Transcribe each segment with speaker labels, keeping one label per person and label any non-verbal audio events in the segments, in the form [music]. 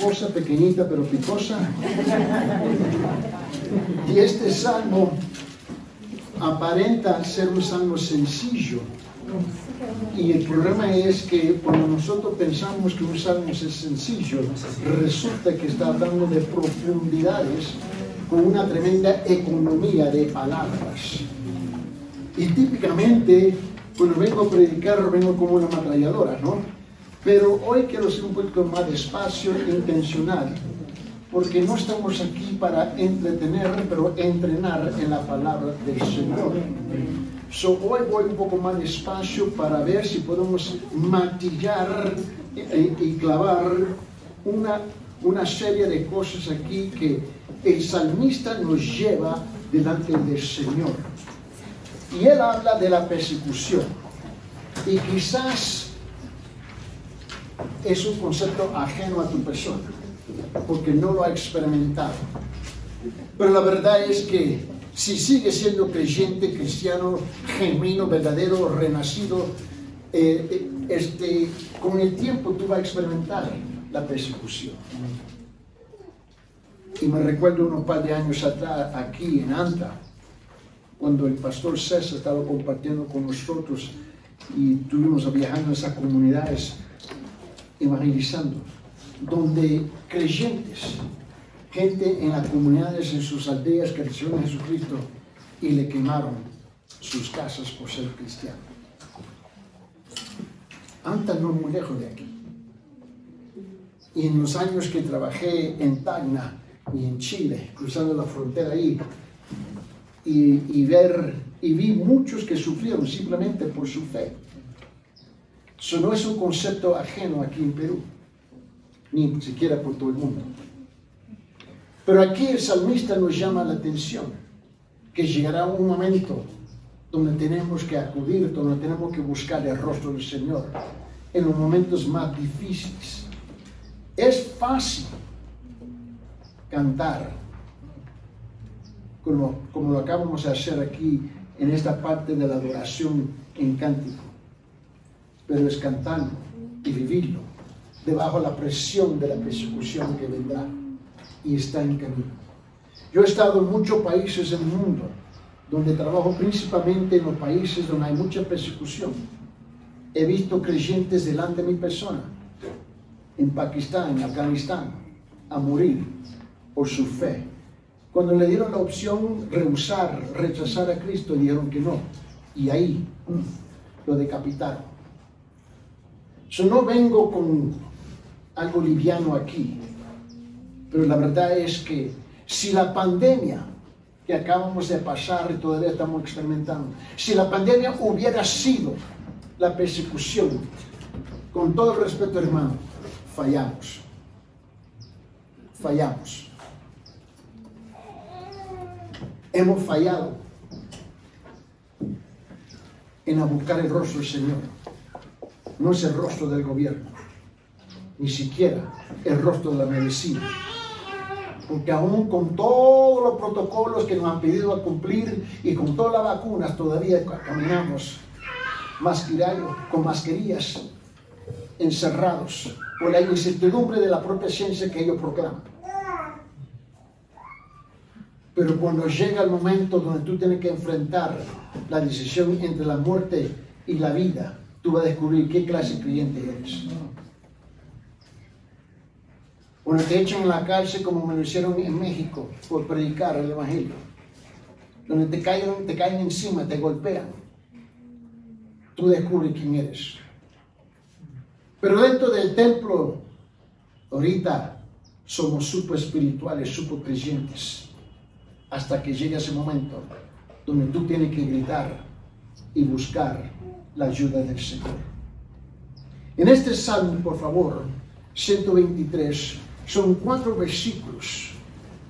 Speaker 1: cosa pequeñita pero picosa. Y este salmo aparenta ser un salmo sencillo. Y el problema es que cuando nosotros pensamos que un salmo es sencillo, resulta que está hablando de profundidades con una tremenda economía de palabras. Y típicamente, cuando vengo a predicar, vengo como una ametralladora, ¿no? Pero hoy quiero ser un poquito más despacio e intencional, porque no estamos aquí para entretener, pero entrenar en la palabra del Señor. So, hoy voy un poco más despacio para ver si podemos matillar y, clavar una, una serie de cosas aquí que el salmista nos lleva delante del Señor. Y él habla de la persecución. Y quizás es un concepto ajeno a tu persona, porque no lo ha experimentado. Pero la verdad es que si sigue siendo creyente, cristiano, genuino, verdadero, renacido, eh, eh, este, con el tiempo tú vas a experimentar la persecución. Y me recuerdo unos par de años atrás, aquí en Anta, cuando el pastor César estaba compartiendo con nosotros y tuvimos viajando en esas comunidades evangelizando, donde creyentes, gente en las comunidades, en sus aldeas, recibieron a Jesucristo y le quemaron sus casas por ser cristiano. Anta no muy lejos de aquí. Y en los años que trabajé en Tacna, y en Chile, cruzando la frontera ahí, y, ver, y vi muchos que sufrieron simplemente por su fe. Eso no es un concepto ajeno aquí en Perú, ni siquiera por todo el mundo. Pero aquí el salmista nos llama la atención, que llegará un momento donde tenemos que acudir, donde tenemos que buscar el rostro del Señor, en los momentos más difíciles. Es fácil cantar, como, como lo acabamos de hacer aquí en esta parte de la adoración en cántico, pero es cantarlo y vivirlo debajo de la presión de la persecución que vendrá y está en camino. Yo he estado en muchos países del mundo donde trabajo principalmente en los países donde hay mucha persecución. He visto creyentes delante de mi persona, en Pakistán, en Afganistán, a morir por su fe. Cuando le dieron la opción rehusar, rechazar a Cristo, dijeron que no. Y ahí mm, lo decapitaron. Yo no vengo con algo liviano aquí, pero la verdad es que si la pandemia que acabamos de pasar y todavía estamos experimentando, si la pandemia hubiera sido la persecución, con todo el respeto hermano, fallamos. Fallamos hemos fallado en buscar el rostro del Señor. No es el rostro del gobierno, ni siquiera el rostro de la medicina. Porque aún con todos los protocolos que nos han pedido cumplir y con todas las vacunas todavía caminamos con mascarillas encerrados por la incertidumbre de la propia ciencia que ellos proclaman. Pero cuando llega el momento donde tú tienes que enfrentar la decisión entre la muerte y la vida, tú vas a descubrir qué clase de creyente eres. Cuando te echan en la cárcel como me lo hicieron en México por predicar el Evangelio, donde te caen, te caen encima, te golpean, tú descubres quién eres. Pero dentro del templo, ahorita somos super espirituales, super creyentes hasta que llegue ese momento donde tú tienes que gritar y buscar la ayuda del Señor. En este salmo, por favor, 123, son cuatro versículos,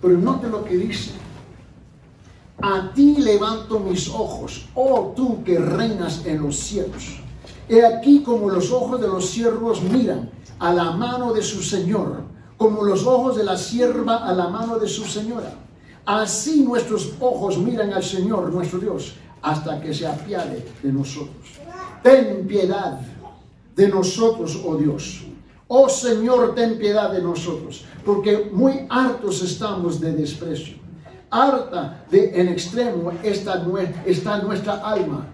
Speaker 1: pero note lo que dice. A ti levanto mis ojos, oh tú que reinas en los cielos. He aquí como los ojos de los siervos miran a la mano de su Señor, como los ojos de la sierva a la mano de su señora Así nuestros ojos miran al Señor, nuestro Dios, hasta que se apiade de nosotros. Ten piedad de nosotros, oh Dios. Oh Señor, ten piedad de nosotros, porque muy hartos estamos de desprecio. Harta de en extremo está, está nuestra alma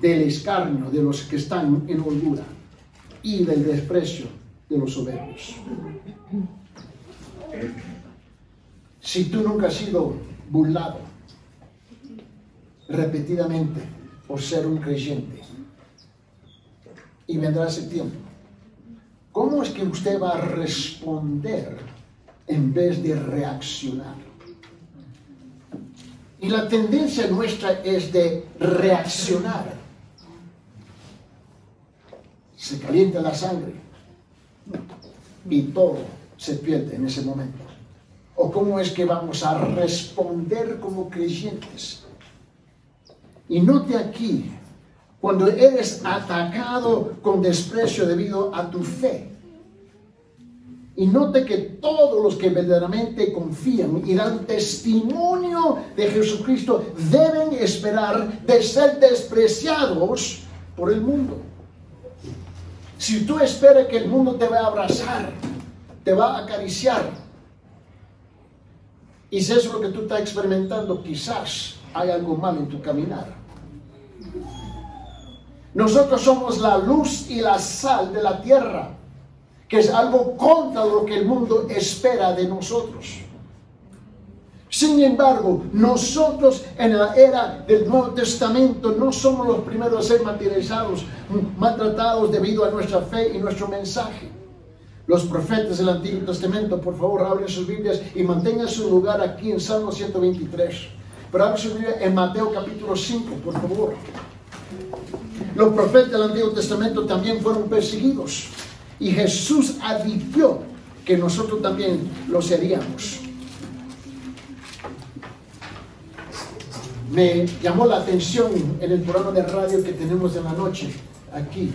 Speaker 1: del escarnio de los que están en holgura y del desprecio de los soberbios. Si tú nunca has sido burlado repetidamente por ser un creyente y vendrá ese tiempo, ¿cómo es que usted va a responder en vez de reaccionar? Y la tendencia nuestra es de reaccionar. Se calienta la sangre y todo se pierde en ese momento. ¿O cómo es que vamos a responder como creyentes? Y note aquí, cuando eres atacado con desprecio debido a tu fe. Y note que todos los que verdaderamente confían y dan testimonio de Jesucristo deben esperar de ser despreciados por el mundo. Si tú esperas que el mundo te va a abrazar, te va a acariciar, y si eso es lo que tú estás experimentando, quizás hay algo mal en tu caminar. Nosotros somos la luz y la sal de la tierra, que es algo contra lo que el mundo espera de nosotros. Sin embargo, nosotros en la era del Nuevo Testamento no somos los primeros a ser materializados, maltratados debido a nuestra fe y nuestro mensaje. Los profetas del Antiguo Testamento, por favor, abren sus Biblias y mantengan su lugar aquí en Salmo 123. Pero abren su Biblia en Mateo capítulo 5, por favor. Los profetas del Antiguo Testamento también fueron perseguidos. Y Jesús advirtió que nosotros también lo seríamos. Me llamó la atención en el programa de radio que tenemos de la noche aquí.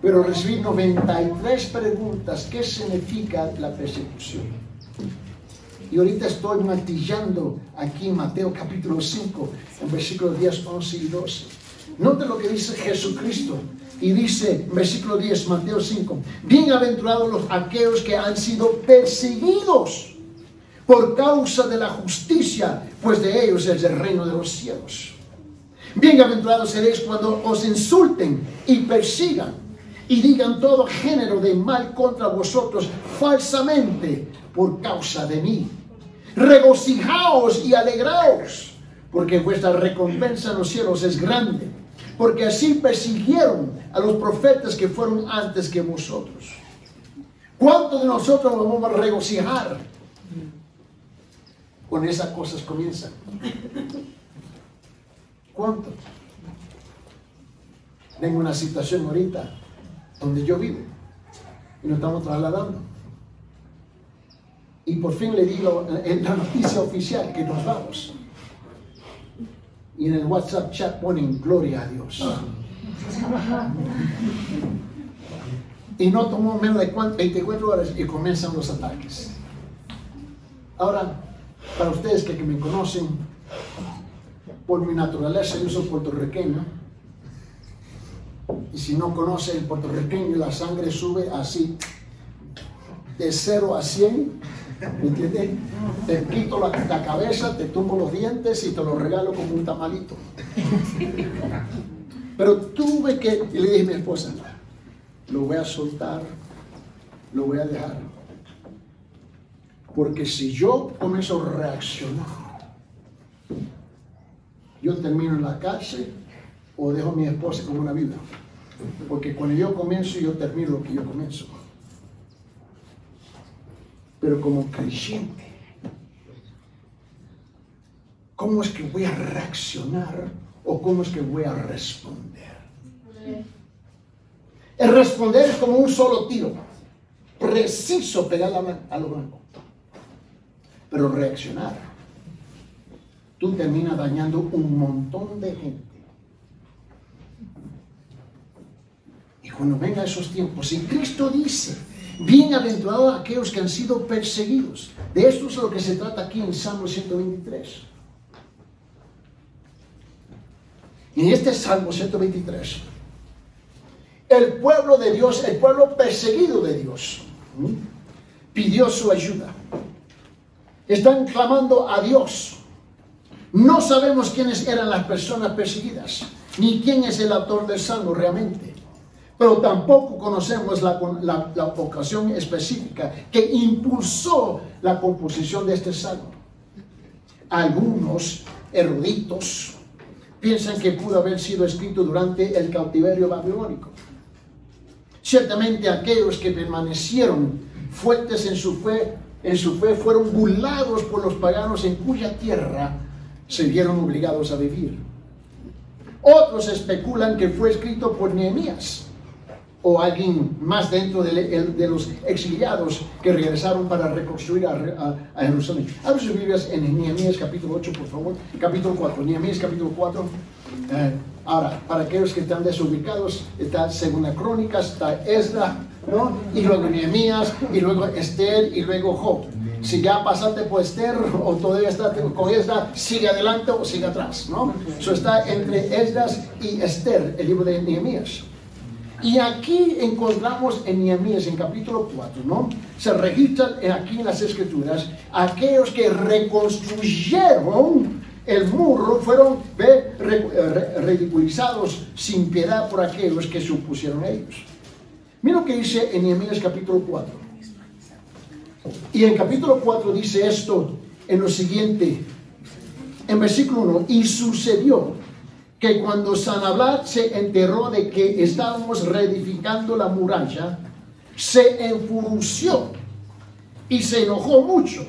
Speaker 1: Pero recibí 93 preguntas. ¿Qué significa la persecución? Y ahorita estoy matillando aquí en Mateo capítulo 5, en versículos 10, 11 y 12. Note lo que dice Jesucristo. Y dice, versículo 10, Mateo 5, bienaventurados los aquellos que han sido perseguidos por causa de la justicia, pues de ellos es el reino de los cielos. Bienaventurados seréis cuando os insulten y persigan y digan todo género de mal contra vosotros falsamente por causa de mí. Regocijaos y alegraos, porque vuestra recompensa en los cielos es grande, porque así persiguieron a los profetas que fueron antes que vosotros. ¿Cuántos de nosotros nos vamos a regocijar? Con esas cosas comienzan. ¿Cuánto? Tengo una situación ahorita donde yo vivo y nos estamos trasladando. Y por fin le digo en la noticia oficial que nos vamos. Y en el WhatsApp chat ponen gloria a Dios. Y no tomó menos de 24 horas y comienzan los ataques. Ahora, para ustedes que, me conocen, por mi naturaleza yo soy puertorriqueño. Y si no conoce el puertorriqueño, la sangre sube así, de 0 a 100 ¿Me entiendes? Te quito la, cabeza, te tumbo los dientes y te lo regalo como un tamalito. Pero tuve que, y le dije a mi esposa, lo voy a soltar, lo voy a dejar. Porque si yo comienzo a reaccionar, yo termino en la cárcel o dejo a mi esposa como una vida. Porque cuando yo comienzo, yo termino lo que yo comienzo pero como creyente, ¿cómo es que voy a reaccionar o cómo es que voy a responder? El responder es como un solo tiro, preciso pegar a lo blanco. Pero reaccionar, tú terminas dañando un montón de gente. Y cuando venga esos tiempos, si Cristo dice, Bienaventurados aquellos que han sido perseguidos. De esto es lo que se trata aquí en Salmo 123. En este Salmo 123, el pueblo de Dios, el pueblo perseguido de Dios, pidió su ayuda. Están clamando a Dios. No sabemos quiénes eran las personas perseguidas, ni quién es el autor del salmo realmente. Pero tampoco conocemos la, ocasión específica que impulsó la composición de este salmo. Algunos eruditos piensan que pudo haber sido escrito durante el cautiverio babilónico. Ciertamente aquellos que permanecieron fuertes en su fe, en su fe fueron burlados por los paganos en cuya tierra se vieron obligados a vivir. Otros especulan que fue escrito por Nehemías o alguien más dentro de, los exiliados que regresaron para reconstruir a, Jerusalén. Abre sus Biblias en Nehemías capítulo 8, por favor. Capítulo 4. Nehemías capítulo 4. Eh, ahora, para aquellos que están desubicados, está Segunda Crónicas, está Esdra, ¿no? Y luego Nehemías, y luego Esther, y luego Job. Si ya pasaste por Esther o todavía está con Esdra, sigue adelante o sigue atrás, ¿no? Eso está entre Esdras y Esther, el libro de Nehemías. Y aquí encontramos en Nehemías, en capítulo 4, ¿no? Se registran aquí en las escrituras aquellos que reconstruyeron el muro, fueron ridiculizados sin piedad por aquellos que se opusieron a ellos. Mira lo que dice en Nehemías capítulo 4. Y en capítulo 4 dice esto en lo siguiente, en versículo 1, y sucedió que cuando Sanablat se enteró de que estábamos reedificando la muralla, se enfureció y se enojó mucho.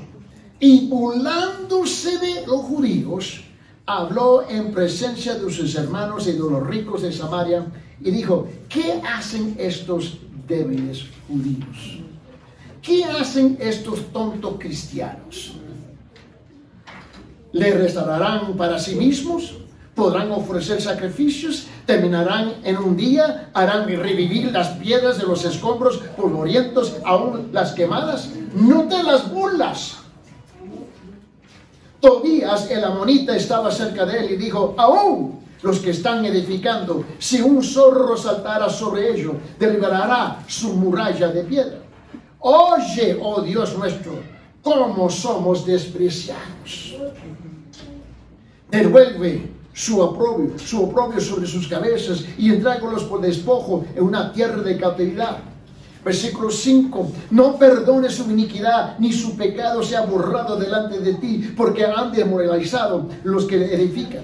Speaker 1: Y burlándose de los judíos, habló en presencia de sus hermanos y de los ricos de Samaria y dijo, ¿qué hacen estos débiles judíos? ¿Qué hacen estos tontos cristianos? ¿Le restaurarán para sí mismos? Podrán ofrecer sacrificios, terminarán en un día, harán revivir las piedras de los escombros polvorientos, aún las quemadas. No te las burlas. Tobías el amonita estaba cerca de él y dijo, aún los que están edificando, si un zorro saltara sobre ellos, derribará su muralla de piedra. Oye, oh Dios nuestro, cómo somos despreciados. Devuelve su oprobio, su sobre sus cabezas y entrágolos por despojo en una tierra de cautividad. Versículo 5, no perdone su iniquidad, ni su pecado sea borrado delante de ti, porque han demoralizado los que edifican.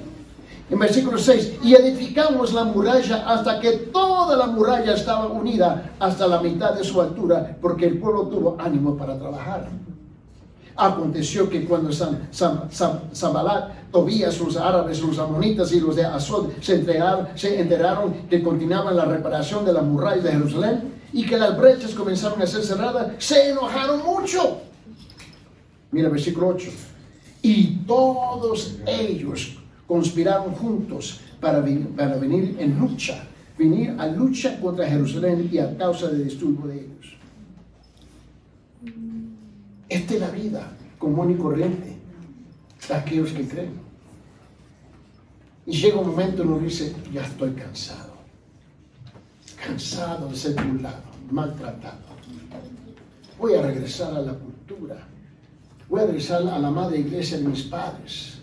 Speaker 1: En versículo 6, y edificamos la muralla hasta que toda la muralla estaba unida hasta la mitad de su altura, porque el pueblo tuvo ánimo para trabajar. Aconteció que cuando Sambalat, Tobías, los árabes, los amonitas y los de Azod se enteraron, se enteraron que continuaban la reparación de la muralla de Jerusalén y que las brechas comenzaron a ser cerradas, se enojaron mucho. Mira versículo 8. Y todos ellos conspiraron juntos para, para venir en lucha, venir a lucha contra Jerusalén y a causa del disturbo de ellos. Esta es la vida común y corriente de aquellos que creen. Y llega un momento en uno dice, ya estoy cansado. Cansado de ser burlado, maltratado. Voy a regresar a la cultura. Voy a regresar a la madre iglesia de mis padres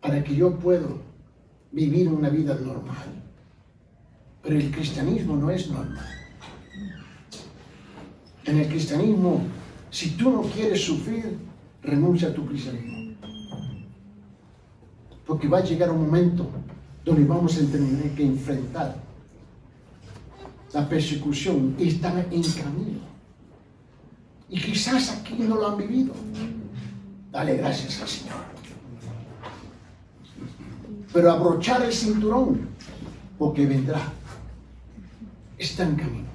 Speaker 1: para que yo pueda vivir una vida normal. Pero el cristianismo no es normal. En el cristianismo si tú no quieres sufrir, renuncia a tu cristianismo. Porque va a llegar un momento donde vamos a tener que enfrentar la persecución y están en camino. Y quizás aquí no lo han vivido. Dale gracias al Señor. Pero abrochar el cinturón, porque vendrá. Está en camino.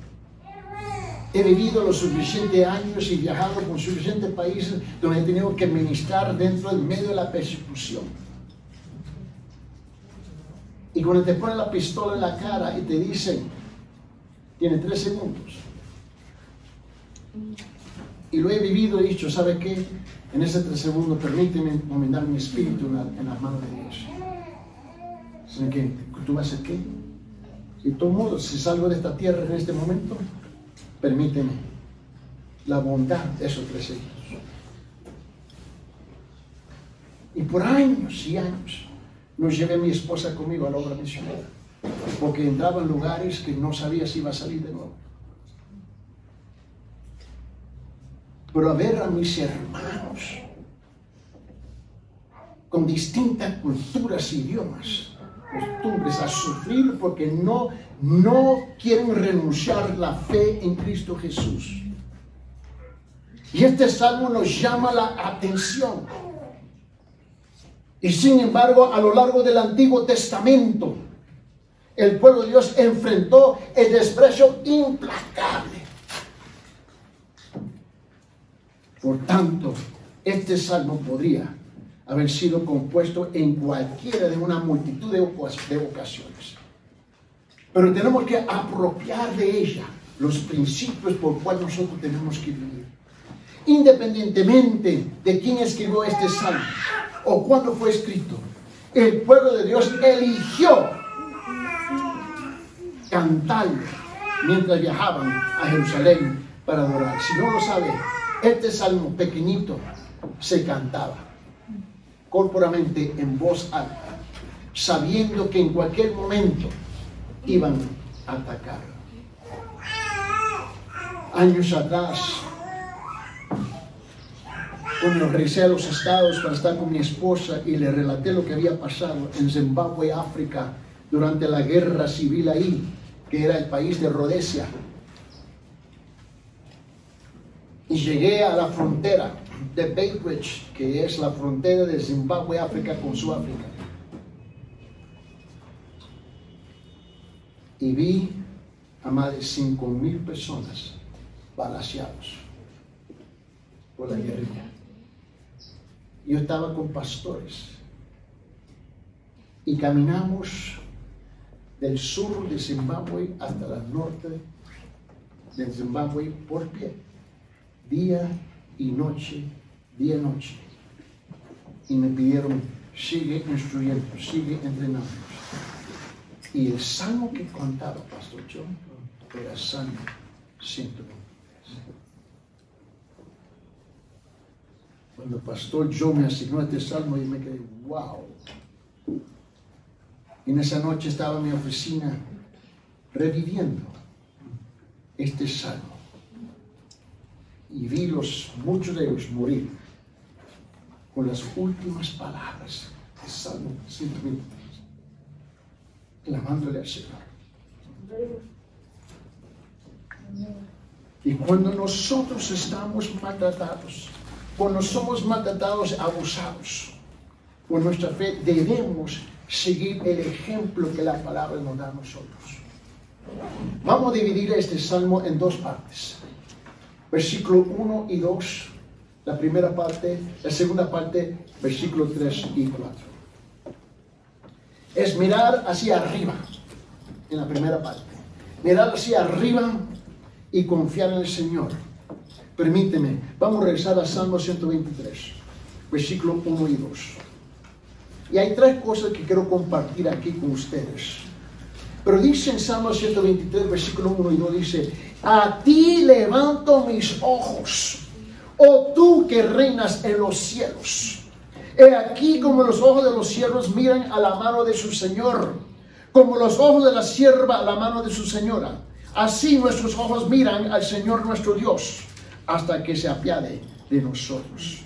Speaker 1: He vivido los suficientes años y viajado por suficientes países donde he tenido que ministrar dentro del medio de la persecución. Y cuando te ponen la pistola en la cara y te dicen, tiene tres segundos. Y lo he vivido y dicho, ¿sabe qué? En ese tres segundos permíteme encomendar mi espíritu en, las manos de Dios. ¿Sabe qué? ¿Tú vas a hacer qué? Y todo modo, si salgo de esta tierra en este momento, permíteme la bondad de esos tres hijos. Y por años y años nos llevé mi esposa conmigo a la obra misionera, porque entraba en lugares que no sabía si iba a salir de nuevo. Pero a ver a mis hermanos con distintas culturas, idiomas, costumbres, a sufrir porque no, no quieren renunciar la fe en Cristo Jesús. Y este salmo nos llama la atención. Y sin embargo, a lo largo del Antiguo Testamento, el pueblo de Dios enfrentó el desprecio implacable. Por tanto, este salmo podría haber sido compuesto en cualquiera de una multitud de, ocasiones. Pero tenemos que apropiar de ella los principios por cuales nosotros tenemos que vivir. Independientemente de quién escribió este salmo o cuándo fue escrito, el pueblo de Dios eligió cantarlo mientras viajaban a Jerusalén para adorar. Si no lo sabe, este salmo pequeñito se cantaba corporamente en voz alta, sabiendo que en cualquier momento iban a atacar. Años atrás, cuando regresé a los estados para estar con mi esposa y le relaté lo que había pasado en Zimbabue, África, durante la guerra civil ahí, que era el país de Rhodesia. Y llegué a la frontera de Bay que es la frontera de Zimbabue, África con Sudáfrica. Y vi a más de 5 mil personas balaseados por la guerrilla. Yo estaba con pastores y caminamos del sur de Zimbabue hasta el norte de Zimbabue por pie, día y noche, día y noche. Y me pidieron, sigue instruyendo, sigue entrenando. Y el salmo que contaba Pastor John era Salmo 123. Cuando Pastor John me asignó este salmo, yo me quedé, wow. Y en esa noche estaba en mi oficina reviviendo este salmo y vi los, muchos de ellos morir con las últimas palabras de Salmo 123, clamándole al Señor. Y cuando nosotros estamos maltratados, cuando somos maltratados, abusados, por nuestra fe debemos seguir el ejemplo que la palabra nos da a nosotros. Vamos a dividir este salmo en dos partes versículo 1 y 2, la primera parte, la segunda parte, versículo 3 y 4. Es mirar hacia arriba, en la primera parte. Mirar hacia arriba y confiar en el Señor. Permíteme, vamos a regresar a Salmo 123, versículo 1 y 2. Y hay tres cosas que quiero compartir aquí con ustedes. Pero dice en Salmo 123, versículo 1 y 2, dice, a ti levanto mis ojos, oh tú que reinas en los cielos. He aquí como los ojos de los cielos miran a la mano de su Señor, como los ojos de la sierva a la mano de su señora. Así nuestros ojos miran al Señor nuestro Dios, hasta que se apiade de nosotros.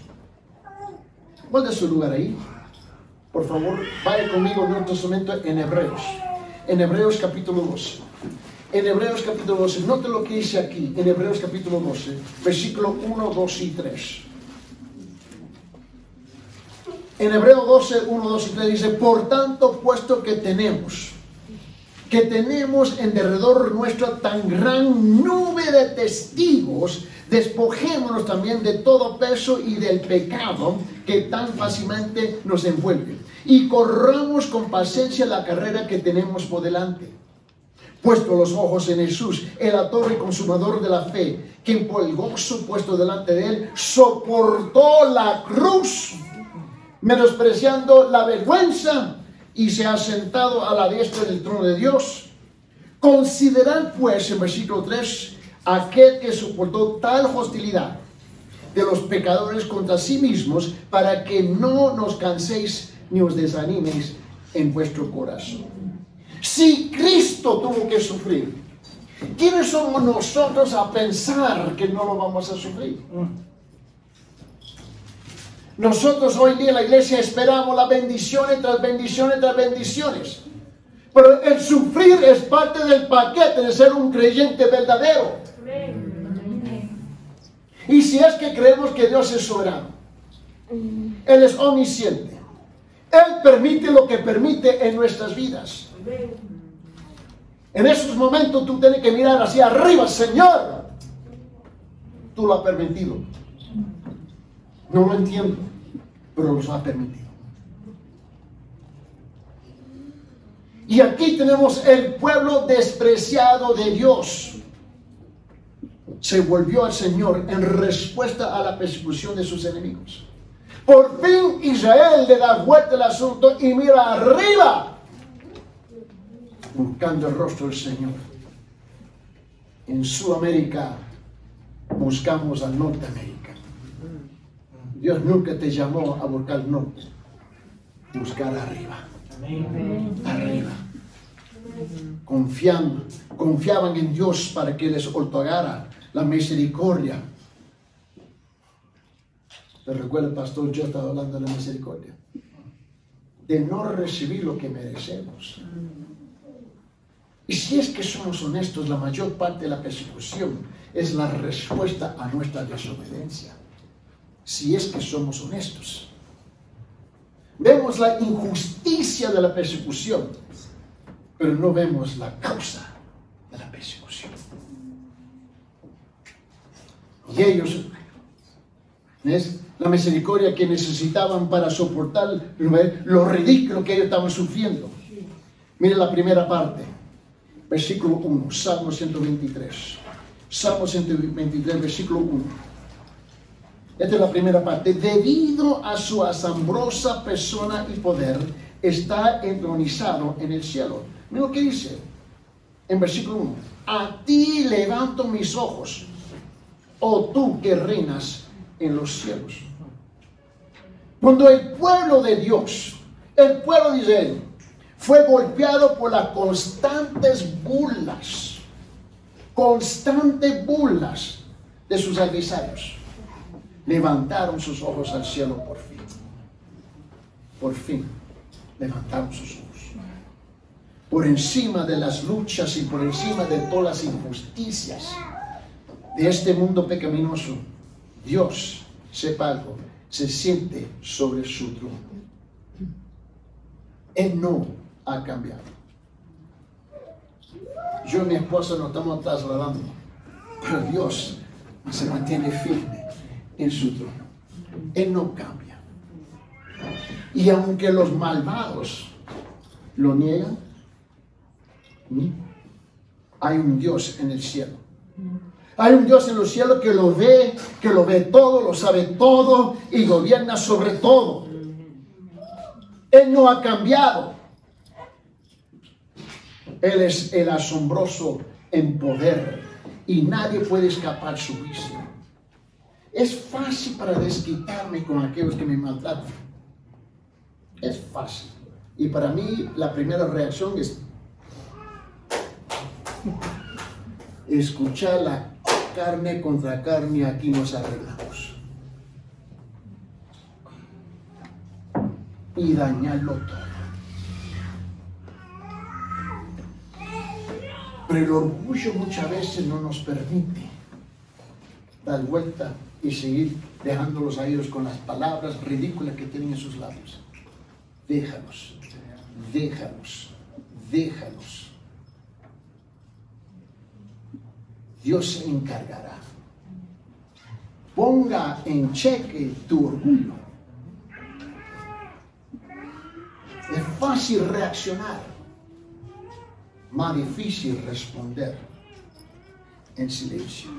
Speaker 1: ¿Cuál su lugar ahí? Por favor, vaya conmigo en otro momento en Hebreos. En Hebreos capítulo 12 en Hebreos capítulo 12, note lo que dice aquí, en Hebreos capítulo 12, versículo 1, 2 y 3. En Hebreos 12, 1, 2 y 3 dice, por tanto, puesto que tenemos, que tenemos en derredor nuestra tan gran nube de testigos, despojémonos también de todo peso y del pecado que tan fácilmente nos envuelve. Y corramos con paciencia la carrera que tenemos por delante puesto los ojos en Jesús, el autor y consumador de la fe, quien por el gozo puesto delante de él soportó la cruz, menospreciando la vergüenza y se ha sentado a la diestra del trono de Dios. Considerad pues en versículo 3 aquel que soportó tal hostilidad de los pecadores contra sí mismos para que no nos canséis ni os desaniméis en vuestro corazón. Si Cristo tuvo que sufrir, ¿quiénes somos nosotros a pensar que no lo vamos a sufrir? Nosotros hoy día en la iglesia esperamos las bendiciones tras bendiciones tras bendiciones. Pero el sufrir es parte del paquete de ser un creyente verdadero. Y si es que creemos que Dios es soberano, Él es omnisciente, Él permite lo que permite en nuestras vidas. En esos momentos tú tienes que mirar hacia arriba, Señor. Tú lo has permitido. No lo entiendo, pero lo has permitido. Y aquí tenemos el pueblo despreciado de Dios. Se volvió al Señor en respuesta a la persecución de sus enemigos. Por fin Israel le da vuelta al asunto y mira arriba, buscando el rostro del Señor. En Sudamérica buscamos a Norteamérica. Dios nunca te llamó a buscar norte, buscar arriba. Arriba. Confiando, confiaban en Dios para que les otorgara la misericordia. ¿Te recuerda, pastor? Yo estaba hablando de la misericordia. De no recibir lo que merecemos. Y si es que somos honestos, la mayor parte de la persecución es la respuesta a nuestra desobediencia. Si es que somos honestos. Vemos la injusticia de la persecución, pero no vemos la causa de la persecución. Y ellos, ¿ves? La misericordia que necesitaban para soportar lo ridículo que ellos estaban sufriendo. Mire la primera parte, versículo 1, Salmo 123. Salmo 123, versículo 1. Esta es la primera parte. Debido a su asombrosa persona y poder, está entronizado en el cielo. Mira lo que dice en versículo 1. A ti levanto mis ojos, oh tú que reinas en los cielos. Cuando el pueblo de Dios, el pueblo de Israel, fue golpeado por las constantes burlas, constantes burlas de sus adversarios levantaron sus ojos al cielo por fin. Por fin levantaron sus ojos. Por encima de las luchas y por encima de todas las injusticias de este mundo pecaminoso, Dios, sepa algo, se siente sobre su trono. Él no ha cambiado. Yo y mi esposa nos estamos trasladando, pero Dios se mantiene firme en su trono. Él no cambia. Y aunque los malvados lo niegan, hay un Dios en el cielo. Hay un Dios en los cielos que lo ve, que lo ve todo, lo sabe todo y gobierna sobre todo. Él no ha cambiado. Él es el asombroso en poder y nadie puede escapar su juicio. Es fácil para desquitarme con aquellos que me maltratan. Es fácil. Y para mí la primera reacción es escuchar la carne contra carne, aquí nos arreglamos. Y dañarlo todo. Pero el orgullo muchas veces no nos permite dar vuelta y seguir dejándolos a ellos con las palabras ridículas que tienen en sus labios. Déjalos, déjalos, déjalos. Dios se encargará. Ponga en cheque tu orgullo. Es fácil reaccionar, más difícil responder en silencio.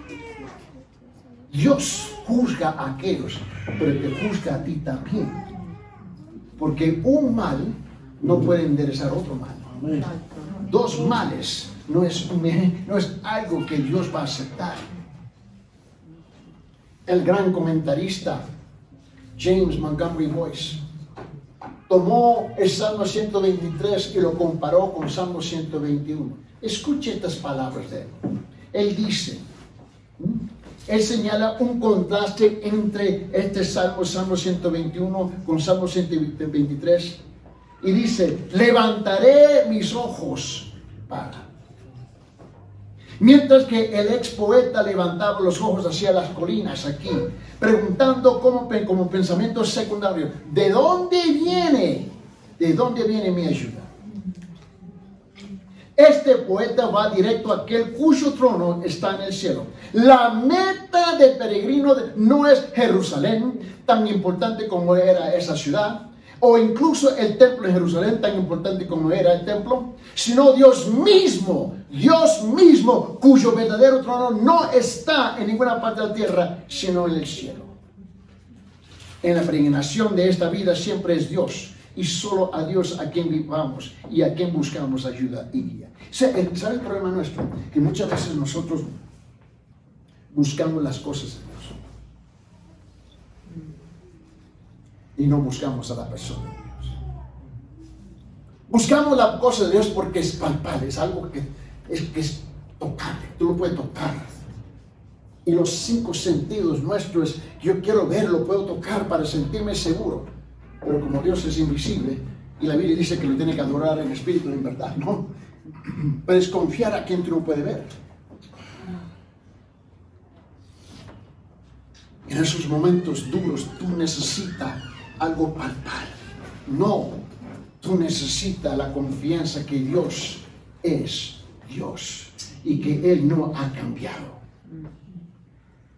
Speaker 1: Dios juzga a aquellos, pero te juzga a ti también. Porque un mal no puede enderezar otro mal. Dos males no es, [laughs] no es algo que Dios va a aceptar. El gran comentarista James Montgomery Boyce tomó el Salmo 123 y lo comparó con Salmo 121. Escuche estas palabras de él. Él dice, él señala un contraste entre este Salmo, Salmo 121, con Salmo 123, y dice, levantaré mis ojos para. Mientras que el ex poeta levantaba los ojos hacia las colinas aquí, preguntando como, como pensamiento secundario, ¿de dónde viene? ¿De dónde viene mi ayuda? Este poeta va directo a aquel cuyo trono está en el cielo. La meta del peregrino no es Jerusalén, tan importante como era esa ciudad, o incluso el templo de Jerusalén, tan importante como era el templo, sino Dios mismo, Dios mismo, cuyo verdadero trono no está en ninguna parte de la tierra, sino en el cielo. En la peregrinación de esta vida siempre es Dios y solo a Dios a quien vivamos y a quien buscamos ayuda y guía. ¿Sabe el problema nuestro? Que muchas veces nosotros buscamos las cosas de Dios y no buscamos a la persona de Dios. Buscamos la cosa de Dios porque es palpable, es algo que es, que es tocable, tú lo puedes tocar. Y los cinco sentidos nuestros, yo quiero verlo, puedo tocar para sentirme seguro. Pero como Dios es invisible, y la Biblia dice que lo tiene que adorar en espíritu y en verdad, ¿no? [clears throat] Puedes confiar a quien tú no puedes ver. En esos momentos duros tú necesitas algo palpable. No, tú necesitas la confianza que Dios es Dios y que Él no ha cambiado.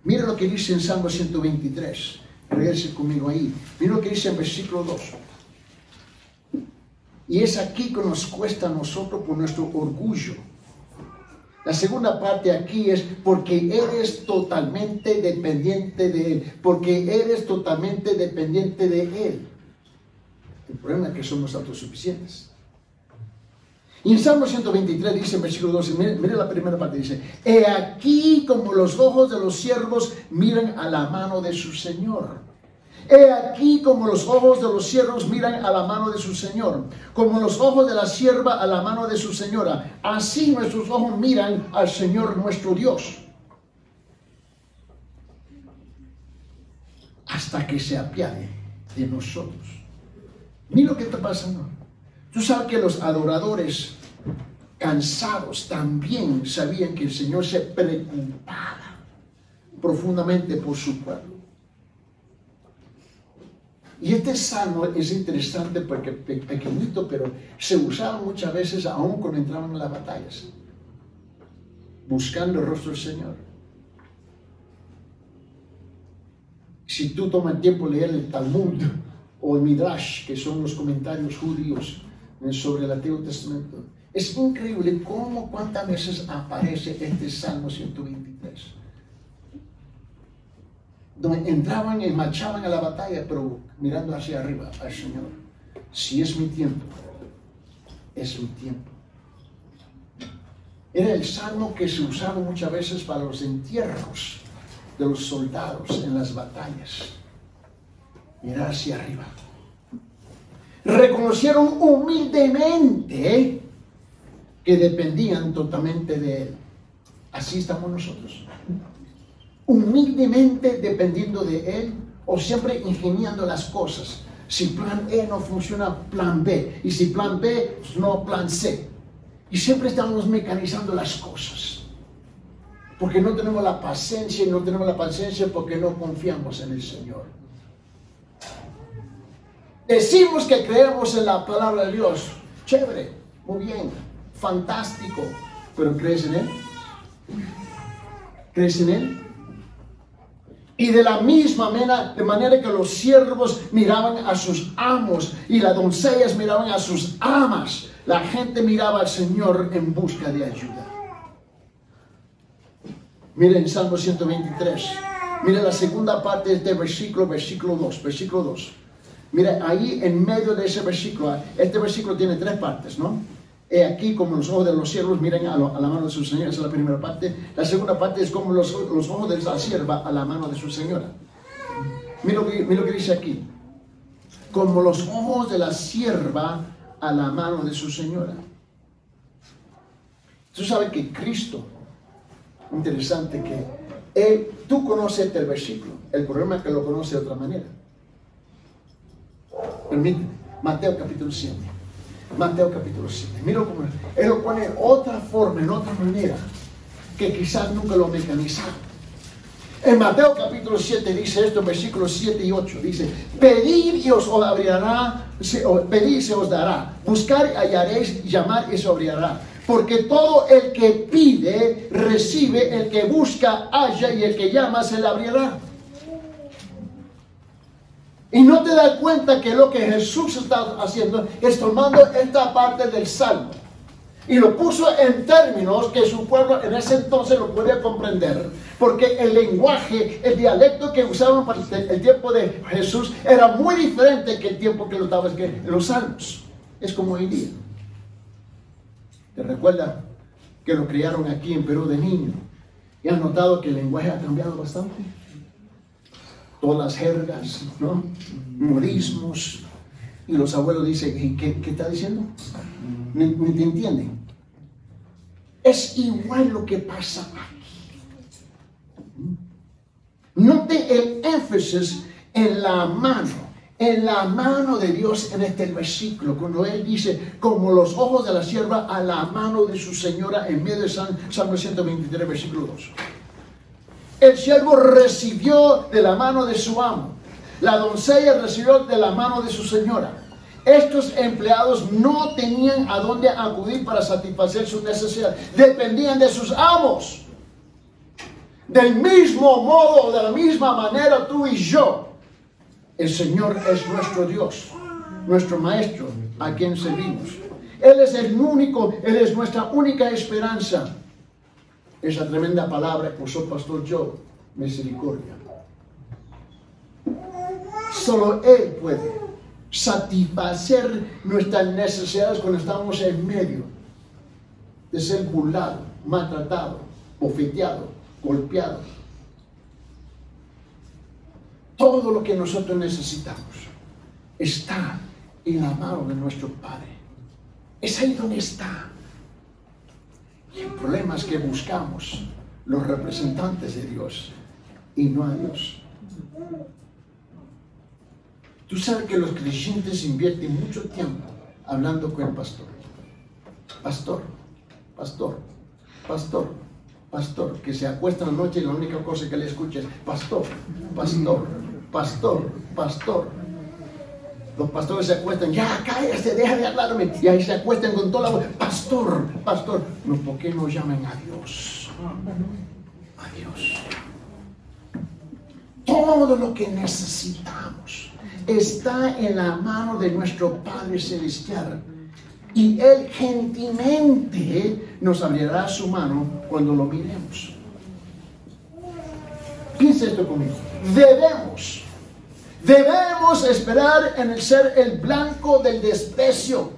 Speaker 1: Mira lo que dice en Salmo 123. Regrese conmigo ahí. Mira lo que dice en versículo 2. Y es aquí que nos cuesta a nosotros por nuestro orgullo. La segunda parte aquí es porque eres totalmente dependiente de Él, porque eres totalmente dependiente de Él. El problema es que somos autosuficientes. Y en Salmo 123 dice en versículo 12, mire, la primera parte, dice, He aquí como los ojos de los siervos miran a la mano de su Señor. He aquí como los ojos de los siervos miran a la mano de su Señor, como los ojos de la sierva a la mano de su señora. Así nuestros ojos miran al Señor nuestro Dios. Hasta que se apiade de nosotros. Mira lo que está pasando. Tú sabes que los adoradores cansados también sabían que el Señor se preocupaba profundamente por su pueblo. Y este salmo es interesante porque pequeñito, pero se usaba muchas veces aún cuando entraban en las batallas, buscando el rostro del Señor. Si tú tomas tiempo leer el Talmud o el Midrash, que son los comentarios judíos sobre el Antiguo Testamento, es increíble cómo cuántas veces aparece este Salmo 123 donde entraban y marchaban a la batalla, pero mirando hacia arriba al Señor. Si es mi tiempo, es mi tiempo. Era el salmo que se usaba muchas veces para los entierros de los soldados en las batallas. Mirar hacia arriba. Reconocieron humildemente que dependían totalmente de Él. Así estamos nosotros humildemente dependiendo de Él o siempre ingeniando las cosas. Si plan E no funciona, plan B. Y si plan B, no plan C. Y siempre estamos mecanizando las cosas. Porque no tenemos la paciencia y no tenemos la paciencia porque no confiamos en el Señor. Decimos que creemos en la palabra de Dios. Chévere, muy bien, fantástico. Pero ¿crees en Él? ¿Crees en Él? Y de la misma manera, de manera que los siervos miraban a sus amos y las doncellas miraban a sus amas, la gente miraba al Señor en busca de ayuda. Miren Salmo 123. Mira la segunda parte de este versículo, versículo 2, versículo 2. Mira, ahí en medio de ese versículo, este versículo tiene tres partes, ¿no? He aquí como los ojos de los siervos miren a, la mano de su señora, esa es la primera parte. La segunda parte es como los, los ojos de la sierva a la mano de su señora. Mira lo, que, mira lo que dice aquí. Como los ojos de la sierva a la mano de su señora. Tú sabes que Cristo, interesante que él, tú conoces este versículo, el problema es que lo conoce de otra manera. Permíteme, Mateo capítulo 7. Mateo capítulo 7. Mira cómo él lo pone otra forma, en otra manera, que quizás nunca lo mecanizado. En Mateo capítulo 7 dice esto, versículos 7 y 8, dice, pedid y os abrirá, pedid y se os dará, buscar y hallaréis, llamar y se abrirá. Porque todo el que pide, recibe, el que busca, halla y el que llama, se le abrirá. Y no te das cuenta que lo que Jesús está haciendo es tomando esta parte del salmo y lo puso en términos que su pueblo en ese entonces lo podía comprender, porque el lenguaje, el dialecto que usaban para el tiempo de Jesús era muy diferente que el tiempo que lo estaba en los salmos. Es como hoy día. ¿Te recuerda que lo criaron aquí en Perú de niño? ¿Y han notado que el lenguaje ha cambiado bastante? Todas las jergas, ¿no? modismos. Y los abuelos dicen, ¿qué, qué está diciendo? ¿Ni, te entienden? Es igual lo que pasa aquí. Note el énfasis en la mano, en la mano de Dios en este versículo, cuando Él dice, como los ojos de la sierva a la mano de su señora en medio de San, Salmo 123, versículo 2 el siervo recibió de la mano de su amo. La doncella recibió de la mano de su señora. Estos empleados no tenían a dónde acudir para satisfacer sus necesidades. Dependían de sus amos. Del mismo modo, de la misma manera, tú y yo. El Señor es nuestro Dios, nuestro Maestro, a quien servimos. Él es el único, Él es nuestra única esperanza esa tremenda palabra que usó Pastor Joe, misericordia. Solo Él puede satisfacer nuestras necesidades cuando estamos en medio de ser burlado, maltratado, bofeteado, golpeado. Todo lo que nosotros necesitamos está en la mano de nuestro Padre. Es ahí donde está. El problema es que buscamos los representantes de Dios y no a Dios. Tú sabes que los creyentes invierten mucho tiempo hablando con el pastor. Pastor, pastor, pastor, pastor, que se acuesta la noche y la única cosa que le escucha es pastor, pastor, pastor, pastor. Los pastores se acuestan, ya cállate, deja de hablarme. Y ahí se acuestan con toda la voz, pastor, pastor. No, ¿por qué no llaman a Dios? A Dios. Todo lo que necesitamos está en la mano de nuestro Padre Celestial. Y Él gentilmente nos abrirá su mano cuando lo miremos. Piensa esto conmigo. Debemos Debemos esperar en el ser el blanco del desprecio.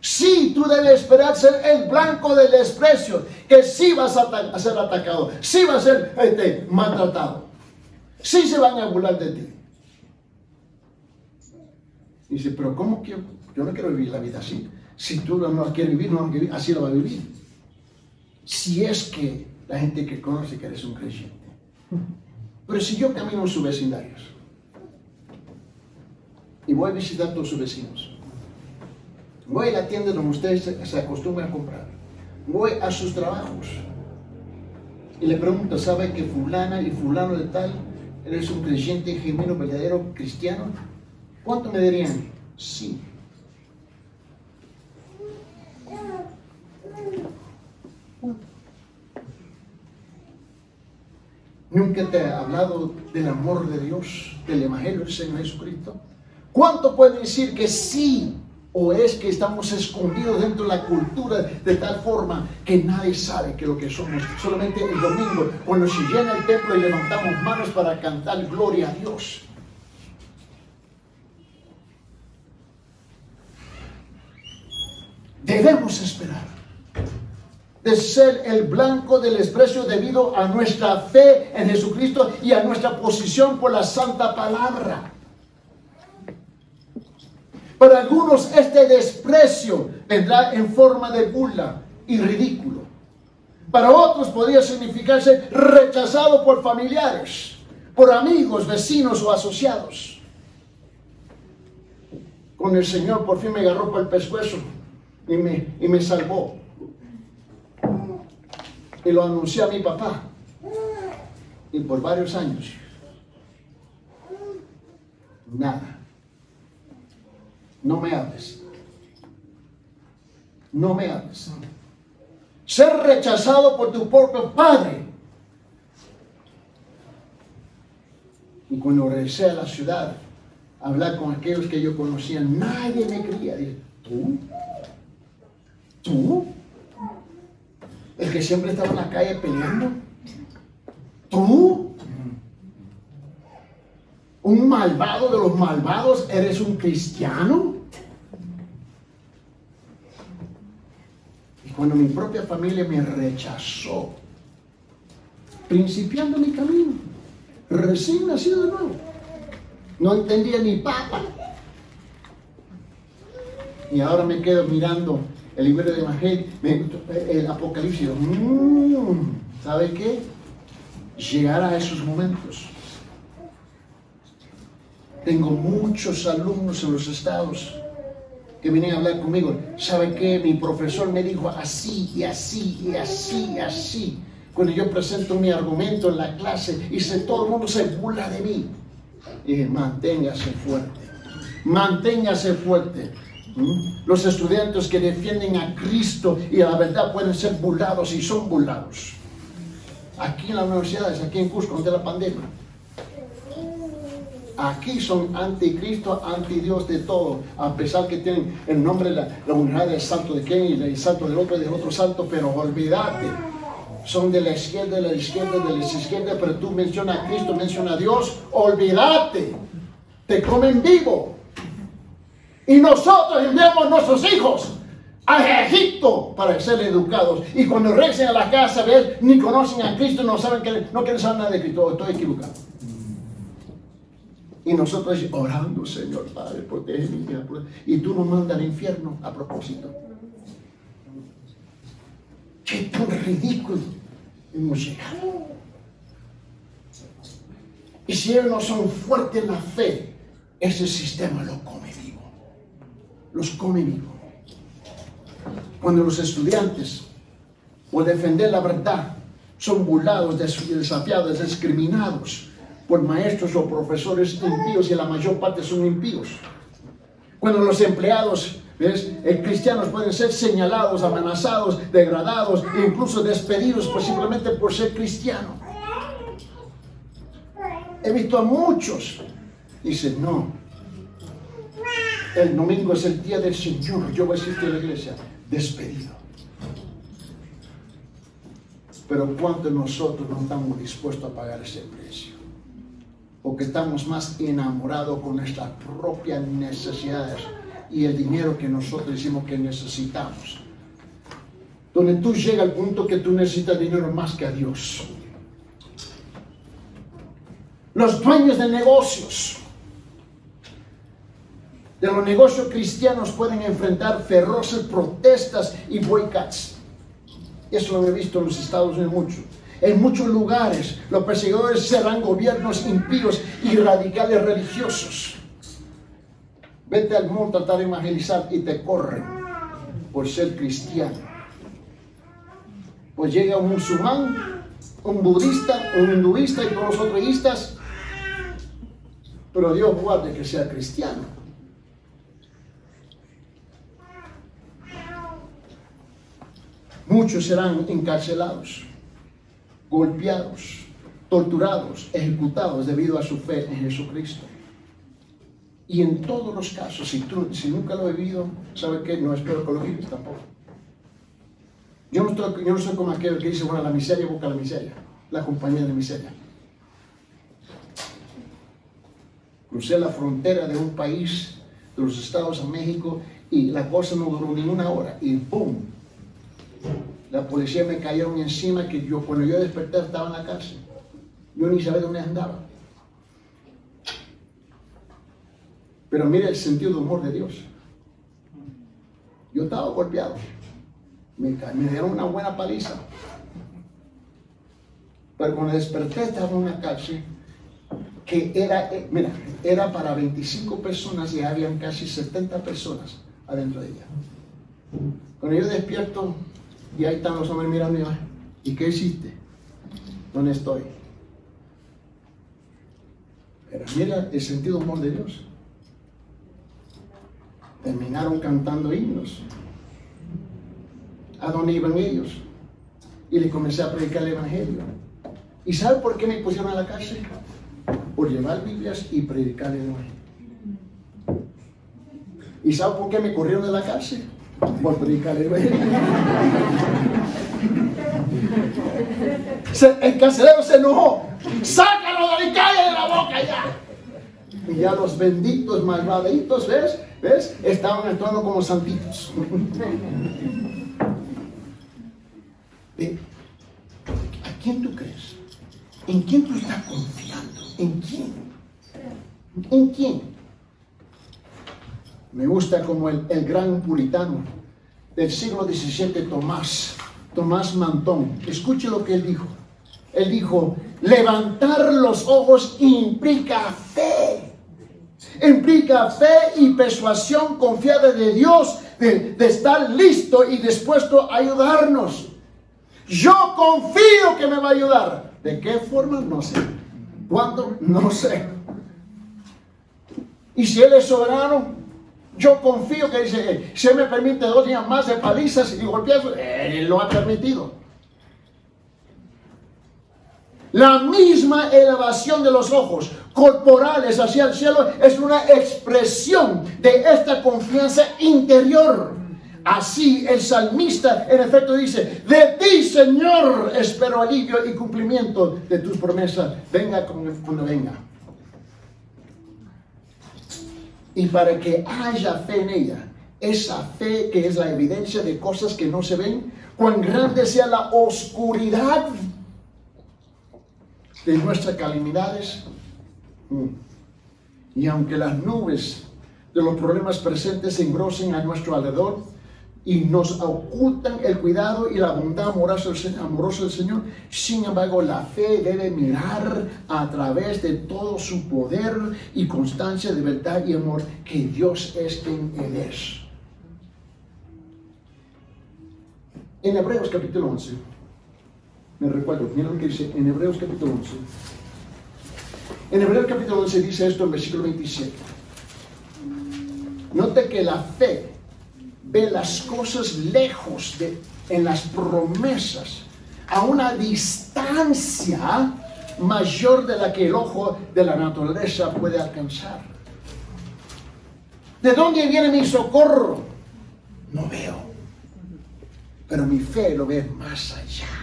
Speaker 1: Sí, tú debes esperar ser el blanco del desprecio, que sí vas a, ser atacado, sí vas a ser este, maltratado, sí se van a burlar de ti. dice, pero ¿cómo quiero? Yo no quiero vivir la vida así. Si tú no quieres vivir, no vivir, así lo va a vivir. Si es que la gente que conoce que eres un creyente. Pero si yo camino en sus vecindarios y voy a visitar a sus vecinos, voy a la tienda donde ustedes se acostumbran a comprar, voy a sus trabajos y le pregunto, ¿sabe que fulana y fulano de tal eres un creyente genuino, verdadero cristiano? ¿Cuánto me dirían? Sí. Nunca te ha hablado del amor de Dios, del Evangelio del Señor Jesucristo. ¿Cuánto puede decir que sí o es que estamos escondidos dentro de la cultura de tal forma que nadie sabe que lo que somos? Solamente el domingo, cuando se llena el templo y levantamos manos para cantar gloria a Dios. debemos esperar de ser el blanco del desprecio debido a nuestra fe en Jesucristo y a nuestra posición por la santa palabra. Para algunos este desprecio vendrá en forma de burla y ridículo. Para otros podría significarse rechazado por familiares, por amigos, vecinos o asociados. Con el Señor por fin me agarró por el pescuezo y me, y me salvó. Y lo anuncié a mi papá. Y por varios años, nada. No me hables. No me hables. Ser rechazado por tu propio padre. Y cuando regresé a la ciudad, hablar con aquellos que yo conocía, nadie me quería. Dije, ¿tú? ¿Tú? El que siempre estaba en la calle peleando. ¿Tú? un malvado de los malvados, eres un cristiano. Y cuando mi propia familia me rechazó, principiando mi camino, recién nacido de nuevo, no entendía ni papa. Y ahora me quedo mirando el libro de Evangelio, el Apocalipsis. Mmm, ¿Sabe qué? Llegar a esos momentos tengo muchos alumnos en los estados que vienen a hablar conmigo. ¿Sabe qué? Mi profesor me dijo así y así y así y así. Cuando yo presento mi argumento en la clase y se, todo el mundo se burla de mí. Y dije, manténgase fuerte. Manténgase fuerte. ¿Mm? Los estudiantes que defienden a Cristo y a la verdad pueden ser burlados y son burlados. Aquí en las universidades, aquí en Cusco, de la pandemia Aquí son anticristo, antidios de todo, a pesar que tienen el nombre, la, la unidad del santo de quien y el santo del otro y del otro santo, pero olvídate, son de la izquierda, de la izquierda, de la izquierda, pero tú mencionas a Cristo, mencionas a Dios, olvídate, te comen vivo. Y nosotros enviamos a nuestros hijos a Egipto para ser educados. Y cuando regresen a la casa, ¿ves? ni conocen a Cristo, no saben que no quieren saber nada de Cristo. Estoy equivocado. Y nosotros orando, Señor Padre, protege mi hija. Y tú nos mandas al infierno a propósito. Qué tan ridículo hemos llegado. Y si ellos no son fuertes en la fe, ese sistema lo come. Los come vivo. Cuando los estudiantes, por defender la verdad, son burlados, desafiados, discriminados, por maestros o profesores impíos y la mayor parte son impíos. Cuando los empleados ¿ves? Eh, cristianos pueden ser señalados, amenazados, degradados e incluso despedidos por, simplemente por ser cristiano. He visto a muchos. Dicen, no, el domingo es el día del Señor, yo voy a asistir a la iglesia, despedido. Pero ¿cuánto nosotros no estamos dispuestos a pagar ese precio? porque estamos más enamorados con nuestras propias necesidades y el dinero que nosotros decimos que necesitamos. Donde tú llegas al punto que tú necesitas dinero más que a Dios. Los dueños de negocios, de los negocios cristianos pueden enfrentar feroces protestas y boicots. Eso lo he visto en los Estados Unidos mucho. En muchos lugares los perseguidores serán gobiernos impíos y radicales religiosos. Vete al mundo a tratar de evangelizar y te corren por ser cristiano. Pues llega un musulmán, un budista, un hinduista y todos los otros pero Dios guarde que sea cristiano. Muchos serán encarcelados golpeados, torturados, ejecutados debido a su fe en Jesucristo. Y en todos los casos, si, tú, si nunca lo he vivido, ¿sabe qué? No espero que lo vivas tampoco. Yo no, estoy, yo no soy como aquel que dice, bueno, la miseria busca la miseria, la compañía de miseria. Crucé la frontera de un país, de los Estados a México, Y la cosa no duró ni una hora. Y ¡pum! La policía me cayeron encima que yo, cuando yo desperté, estaba en la cárcel. Yo ni sabía dónde andaba. Pero mire el sentido de humor de Dios. Yo estaba golpeado. Me, dieron una buena paliza. Pero cuando desperté estaba en una calle que era, eh, mira, era para 25 personas y habían casi 70 personas adentro de ella. Cuando yo despierto y ahí están los hombres mirando y, ¿y qué hiciste? ¿Dónde estoy? Pero mira el sentido humor de Dios. Terminaron cantando himnos. ¿A dónde iban ellos? Y le comencé a predicar el Evangelio. ¿Y sabe por qué me pusieron a la cárcel? Por llevar Biblias y predicar el Evangelio. ¿Y sabe por qué me corrieron de la cárcel? Predicar el carcelero se enojó. ¡Sácalo de la calle de la boca ya! Y ya los benditos malvaditos, ¿ves? ¿Ves? Estaban actuando como santitos. ¿A quién tú crees? ¿En quién tú estás confiando? ¿En quién? ¿En quién? Me gusta como el, gran puritano del siglo XVII, Tomás, Tomás Mantón. Escuche lo que él dijo. Él dijo, levantar los ojos implica fe. Implica fe y persuasión confiada de Dios, de, de estar listo y dispuesto a ayudarnos. Yo confío que me va a ayudar. ¿De qué forma? No sé. ¿Cuándo? No sé. Y si Él es soberano, yo confío que dice, si Él me permite dos días más de palizas y golpeazos, Él lo ha permitido. La misma elevación de los ojos corporales hacia el cielo es una expresión de esta confianza interior. Así el salmista en efecto dice, de ti Señor espero alivio y cumplimiento de tus promesas, venga cuando venga. Y para que haya fe en ella, esa fe que es la evidencia de cosas que no se ven, cuán grande sea la oscuridad de nuestras calamidades. Mm. Y aunque las nubes de los problemas presentes se engrosen a nuestro alrededor y nos ocultan el cuidado y la bondad amorosa del Señor, sin embargo la fe debe mirar a través de todo su poder y constancia de verdad y amor que Dios es quien Él es. En Hebreos capítulo 11, me recuerdo, miren lo que dice en Hebreos capítulo 11. En Hebreos capítulo 11 dice esto en versículo 27. Note que la fe ve las cosas lejos de, en las promesas, a una distancia mayor de la que el ojo de la naturaleza puede alcanzar. ¿De dónde viene mi socorro? No veo. Pero mi fe lo ve más allá.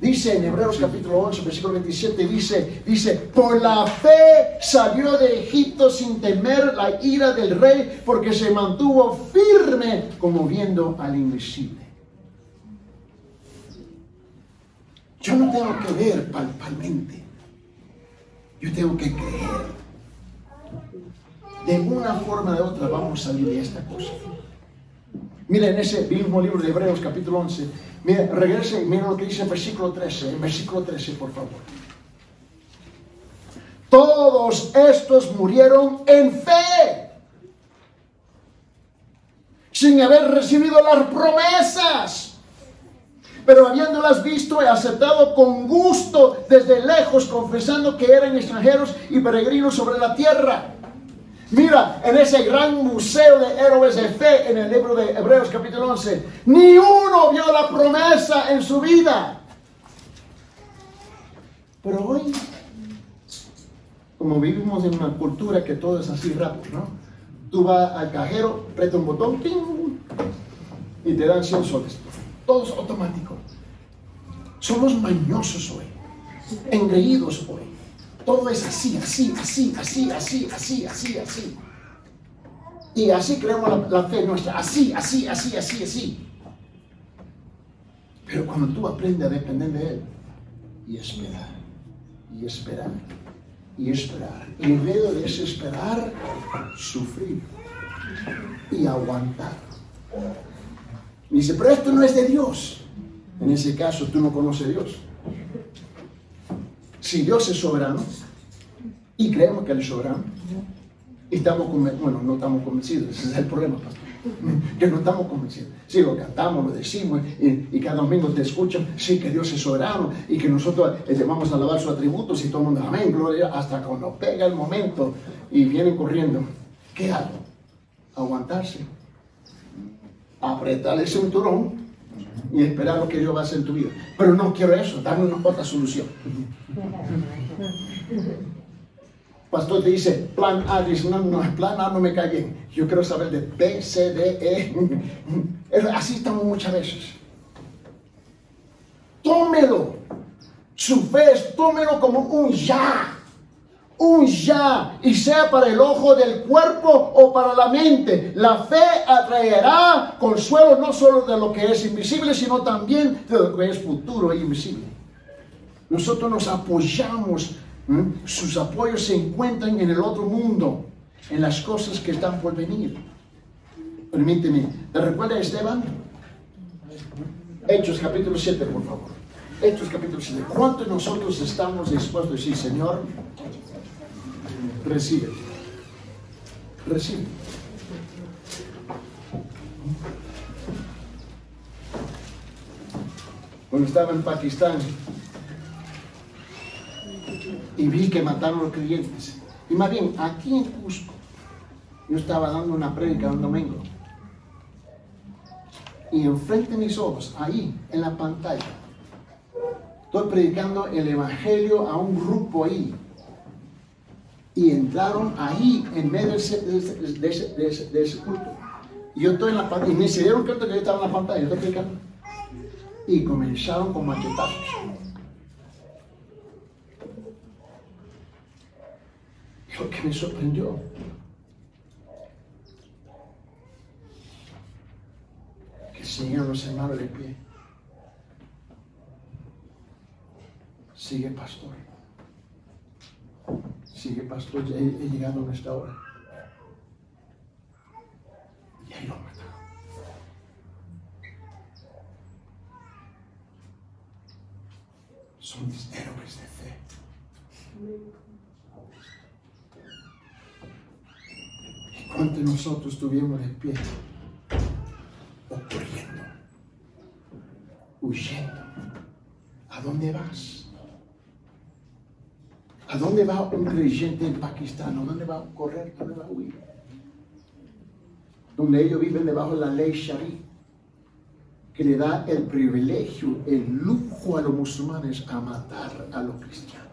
Speaker 1: Dice en Hebreos capítulo 11, versículo 27, dice, dice, por la fe salió de Egipto sin temer la ira del rey, porque se mantuvo firme como viendo al invisible. Yo no tengo que ver palpalmente, yo tengo que creer. De una forma de otra vamos a salir de esta cosa. Miren ese mismo libro de Hebreos capítulo 11, Mira, regrese, mira lo que dice en versículo 13, en versículo 13, por favor. Todos estos murieron en fe, sin haber recibido las promesas, pero habiéndolas visto y aceptado con gusto desde lejos, confesando que eran extranjeros y peregrinos sobre la tierra. Mira, en ese gran museo de héroes de fe en el libro de Hebreos capítulo 11, ni uno vio la promesa en su vida. Pero hoy, como vivimos en una cultura que todo es así rápido, ¿no? Tú vas al cajero, aprieta un botón, y te dan 100 soles. Todo es automático. Somos mañosos hoy, engreídos hoy. Todo es así, así, así, así, así, así, así, así. Y así creemos la, fe nuestra, así, así, así, así, así. Pero cuando tú aprendes a depender de Él y esperar, y esperar, y esperar, y en medio de ese esperar, sufrir y aguantar. dice, pero esto no es de Dios. En ese caso tú no conoces a Dios. Si Dios es soberano, y creemos que Él es soberano, estamos bueno, no estamos convencidos, [laughs] ese es el problema, pastor. [laughs] Que no estamos convencidos. Sí, lo cantamos, lo decimos, y, cada domingo te escuchan, sí, que Dios es soberano, y que nosotros eh, vamos a alabar sus atributos, y todo el mundo, amén, gloria, hasta cuando pega el momento y vienen corriendo. ¿Qué hago? Aguantarse, apretar el cinturón y esperar lo que Dios va a hacer en tu vida. Pero no quiero eso, dame una otra solución. Pastor te dice, plan A, dice, no, no, plan A no me cae bien. Yo quiero saber de B, C, D, E. [laughs] Así estamos muchas veces. Tómelo. Su fe tómelo como un ya un ya, y sea para el ojo del cuerpo o para la mente. La fe atraerá consuelo no solo de lo que es invisible, sino también de lo que es futuro e invisible. Nosotros nos apoyamos, sus apoyos se encuentran en el otro mundo, en las cosas que están por venir. Permíteme, ¿te recuerda Esteban? Hechos capítulo 7, por favor. Hechos capítulo 7. ¿Cuántos nosotros estamos dispuestos a decir, Señor, recibe. Recibe. Cuando estaba en Pakistán y vi que mataron a los creyentes. Y más bien, aquí en Cusco, yo estaba dando una prédica un domingo. Y enfrente de mis ojos, ahí en la pantalla, estoy predicando el Evangelio a un grupo ahí y entraron ahí en medio de ese, culto. Y yo estoy en la pantalla, y me se dieron cuenta que yo estaba en la pantalla, yo estoy explicando. Y comenzaron con machetazos. Lo que me sorprendió que seguían los hermanos de pie. Sigue, pastor sigue pastor, ya he, llegado a nuestra hora. Y ahí lo mataron. Son héroes de fe. ¿Y cuántos de nosotros estuvimos de pie? O corriendo, huyendo. ¿A dónde vas? ¿A dónde va un creyente en Pakistán? ¿A dónde va a correr? ¿A dónde va a huir? Donde ellos viven debajo de la ley Shari, que le da el privilegio, el lujo a los musulmanes a matar a los cristianos.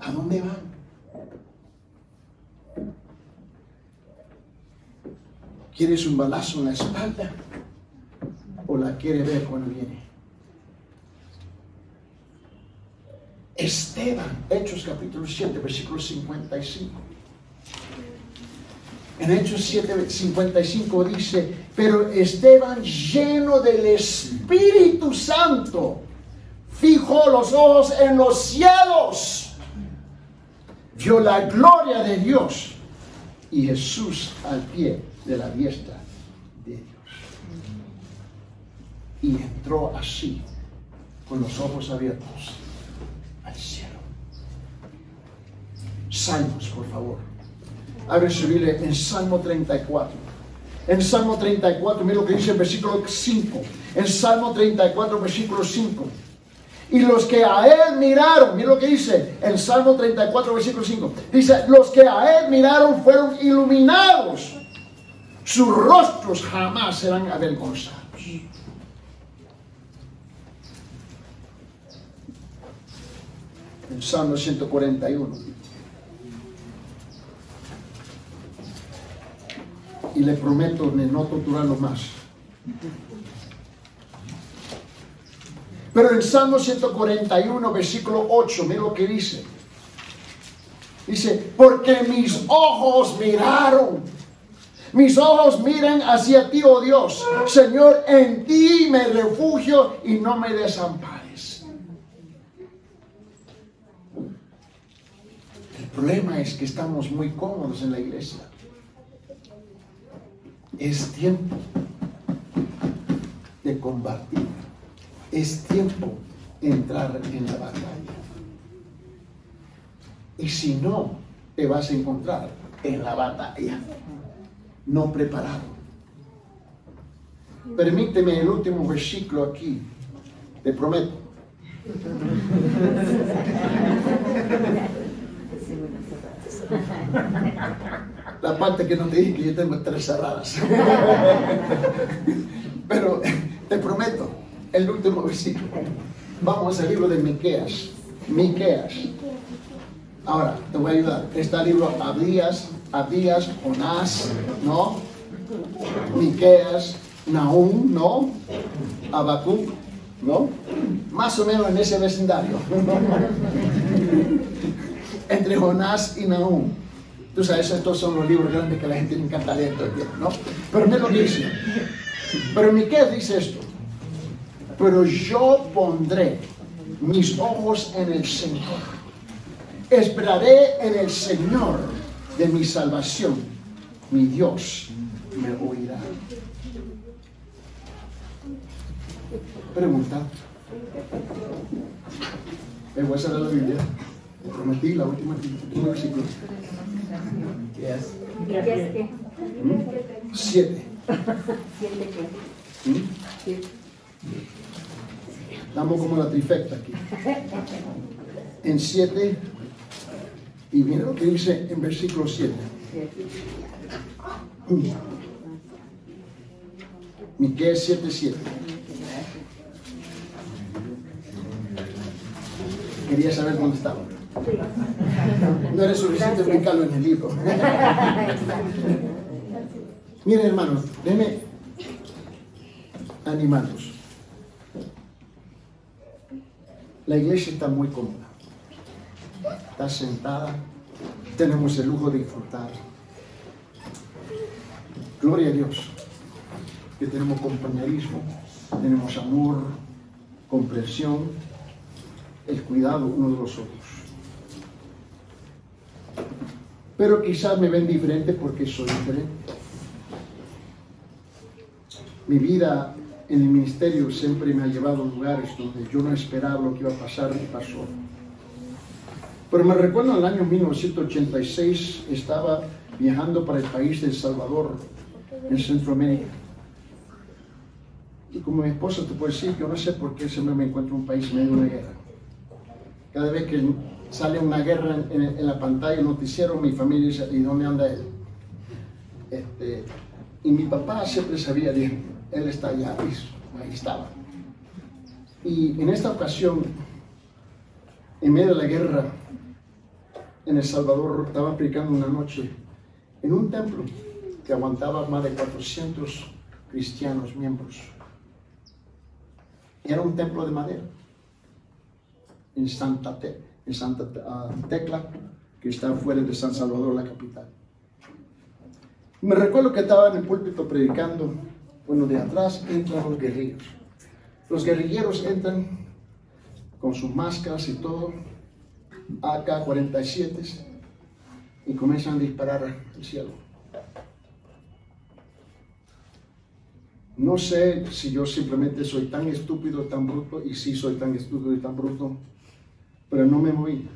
Speaker 1: ¿A dónde van? ¿Quieres un balazo en la espalda? ¿O la quiere ver cuando viene? Esteban, Hechos capítulo 7, versículo 55. En Hechos 7, 55 dice, pero Esteban lleno del Espíritu Santo, fijó los ojos en los cielos, vio la gloria de Dios y Jesús al pie de la diestra de Dios. Y entró así, con los ojos abiertos Salmos, por favor. Abre su Biblia en Salmo 34. En Salmo 34, mira lo que dice el versículo 5. En Salmo 34, versículo 5. Y los que a él miraron, mira lo que dice en Salmo 34, versículo 5. Dice, los que a él miraron fueron iluminados. Sus rostros jamás serán avergonzados. En Salmo 141. y le prometo de no torturarlo más. Pero en Salmo 141, versículo 8, mira lo que dice. Dice, porque mis ojos miraron Mis ojos miran hacia ti, oh Dios. Señor, en ti me refugio y no me desampares. El problema es que estamos muy cómodos en la iglesia. Es tiempo de combatir. Es tiempo de entrar en la batalla. Y si no, te vas a encontrar en la batalla, no preparado. Permíteme el último versículo aquí, te prometo. [laughs] [laughs] La parte que no te dije que yo tengo tres cerradas. [laughs] Pero te prometo, el último versículo. Vamos al libro de Miqueas. Miqueas. Ahora, te voy a ayudar. Está el libro Abías, Abías, Jonás, ¿no? Miqueas, Nahum, ¿no? Habacuc, ¿no? Más o menos en ese vecindario. [laughs] Entre Jonás y Nahum. Tú sabes, estos son los libros grandes que la gente le encanta leer todo el tiempo, ¿no? Pero me lo dice. Pero Miqueas dice esto. Pero yo pondré mis ojos en el Señor Esperaré en el Señor de mi salvación. Mi Dios me oirá. Pregunta. Me voy a la Biblia. Prometí la última, último versículo.
Speaker 2: Yes.
Speaker 1: Siete.
Speaker 2: ¿Siete qué?
Speaker 1: ¿Mm? Estamos como la trifecta aquí. En siete y mira lo que dice en versículo 7. Miquel 7, 7. Quería saber dónde estaba. No era suficiente explicarlo en el libro. Miren, hermanos, déjenme animarlos. La iglesia está muy cómoda está sentada, tenemos el lujo de disfrutar. Gloria a Dios, que tenemos compañerismo, tenemos amor, comprensión, el cuidado uno de los otros. Pero quizás me ven diferente porque soy diferente. Mi vida en el ministerio siempre me ha llevado a lugares donde yo no esperaba lo que iba a pasar y pasó. Pero me recuerdo en el año 1986 estaba viajando para el país de El Salvador, en Centroamérica. Y como mi esposa te puede decir, yo no sé por qué siempre me encuentro en un país medio de una guerra. Cada vez que sale una guerra en, la pantalla, el noticiero, mi familia dice, ¿y dónde anda él? Este, y mi papá siempre sabía, bien, él está allá, ahí estaba. Y en esta ocasión, en medio de la guerra, en El Salvador estaba predicando una noche en un templo que aguantaba más de 400 cristianos miembros. Era un templo de madera en Santa, en Santa ah, Tecla, que está fuera de San Salvador, la capital. Me recuerdo que estaba en el púlpito predicando, bueno, de atrás entran los guerrilleros. Los guerrilleros entran con sus máscaras y todo, AK-47 y comienzan a disparar al cielo. No sé si yo simplemente soy tan estúpido, tan bruto, y sí soy tan estúpido y tan bruto, pero no me moví.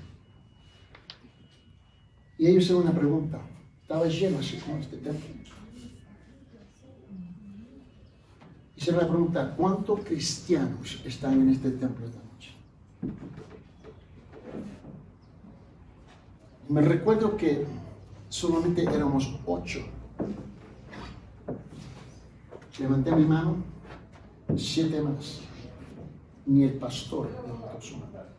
Speaker 1: Y ellos hicieron una pregunta. Estaba lleno así como este templo. Hicieron la pregunta, ¿cuántos cristianos están en este templo esta noche? Me recuerdo que solamente éramos ocho. Levanté mi mano, siete más. Ni el pastor levantó su mano.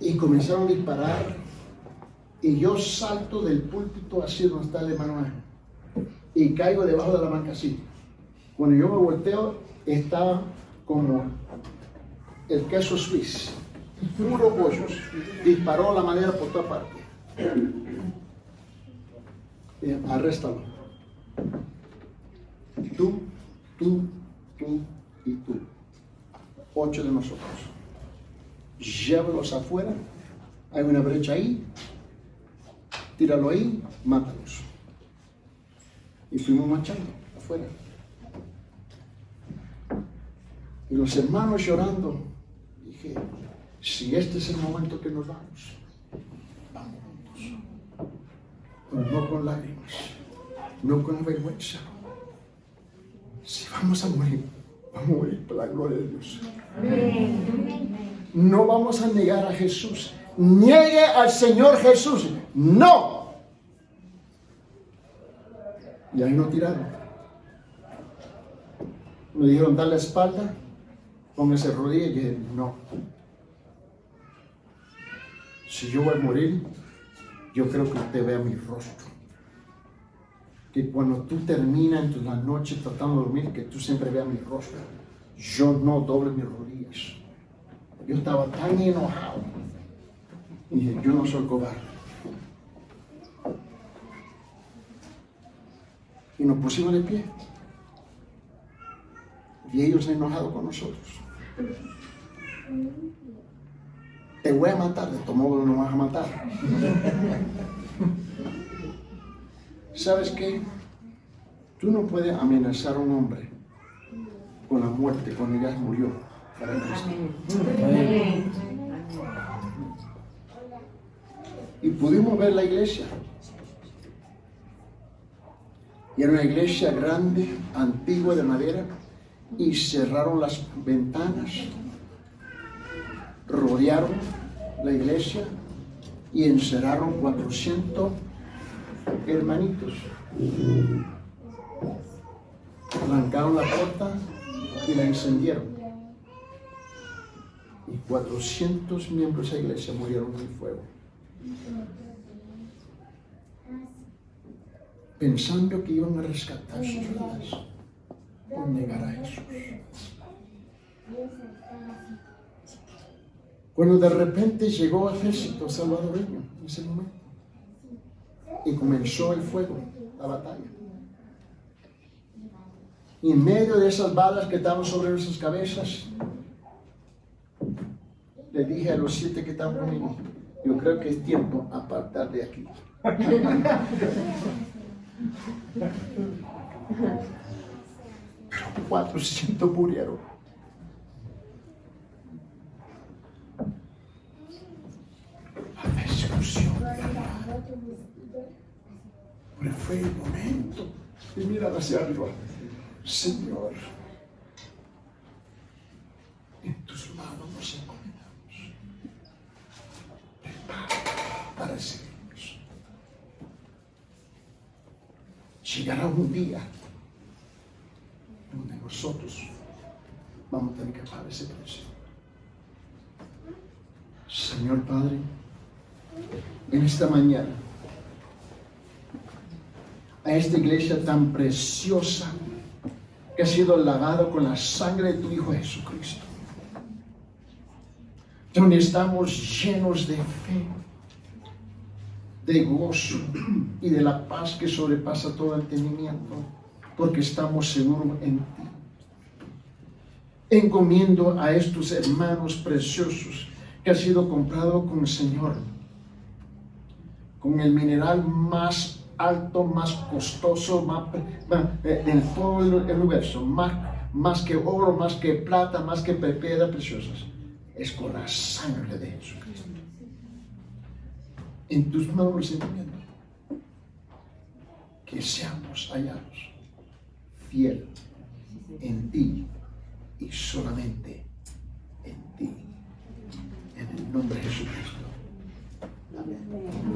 Speaker 1: Y comenzaron a disparar. Y yo salto del púlpito así donde está el hermano Y caigo debajo de la banca así. Cuando yo me volteo, estaba como el queso suizo, puro hoyos. Disparó la madera por toda parte. Eh, arréstalo. Tú, tú, y tú. Ocho de nosotros. Llévalos afuera. Hay una brecha ahí. Tíralo ahí, mátalos. Y fuimos marchando afuera. Y los hermanos llorando. Dije, si este es el momento que nos vamos, vamos juntos. Pero no con lágrimas, no con vergüenza. Si vamos a morir, vamos a morir por la gloria de Dios. No vamos a negar a Jesús. Niegue al Señor Jesús. No. Y ahí no tiraron. Me dijeron, dar la espalda, póngase rodilla y dije, no. Si yo voy a morir, yo creo que usted vea mi rostro. Que cuando tú terminas en la noche tratando de dormir, que tú siempre veas mi rostro. Yo no doble mis rodillas. Yo estaba tan enojado. Y dije, yo no soy cobarde. Y nos pusimos de pie. Y ellos han enojado con nosotros. Te voy a matar, de tu modo no vas a matar. ¿Sabes qué? Tú no puedes amenazar a un hombre con la muerte cuando ya murió para Cristo. Y pudimos ver la iglesia. Y era una iglesia grande, antigua de madera, y cerraron las ventanas, rodearon la iglesia y encerraron 400 hermanitos. Arrancaron la puerta y la encendieron. Y 400 miembros de la iglesia murieron en el fuego. Pensando que iban a rescatar sus vidas por negar a Jesús. Cuando de repente llegó ejército salvadoreño en ese momento y comenzó el fuego, la batalla. Y en medio de esas balas que estaban sobre nuestras cabezas, le dije a los siete que estaban conmigo, yo creo que es tiempo apartar de aquí. Pero 400 murieron. La persecución. Pero fue el momento de mirar hacia arriba. Señor, en tus manos nos encomendamos. Prepara para seguirnos. Llegará un día donde nosotros vamos a tener que pagar ese precio. Señor Padre, en esta mañana, a esta iglesia tan preciosa que ha sido lavado con la sangre de tu Hijo Jesucristo, donde estamos llenos de fe, de gozo y de la paz que sobrepasa todo entendimiento, porque estamos seguros en ti. Encomiendo a estos hermanos preciosos que ha sido comprado con el Señor, con el mineral más alto, más costoso, más, más en eh, todo el, universo, más, más que oro, más que plata, más que piedras preciosas. Es con la sangre de Jesucristo. En tus manos recibimiento. Que seamos hallados fiel en ti y solamente en ti. En el nombre de Jesucristo. Amén.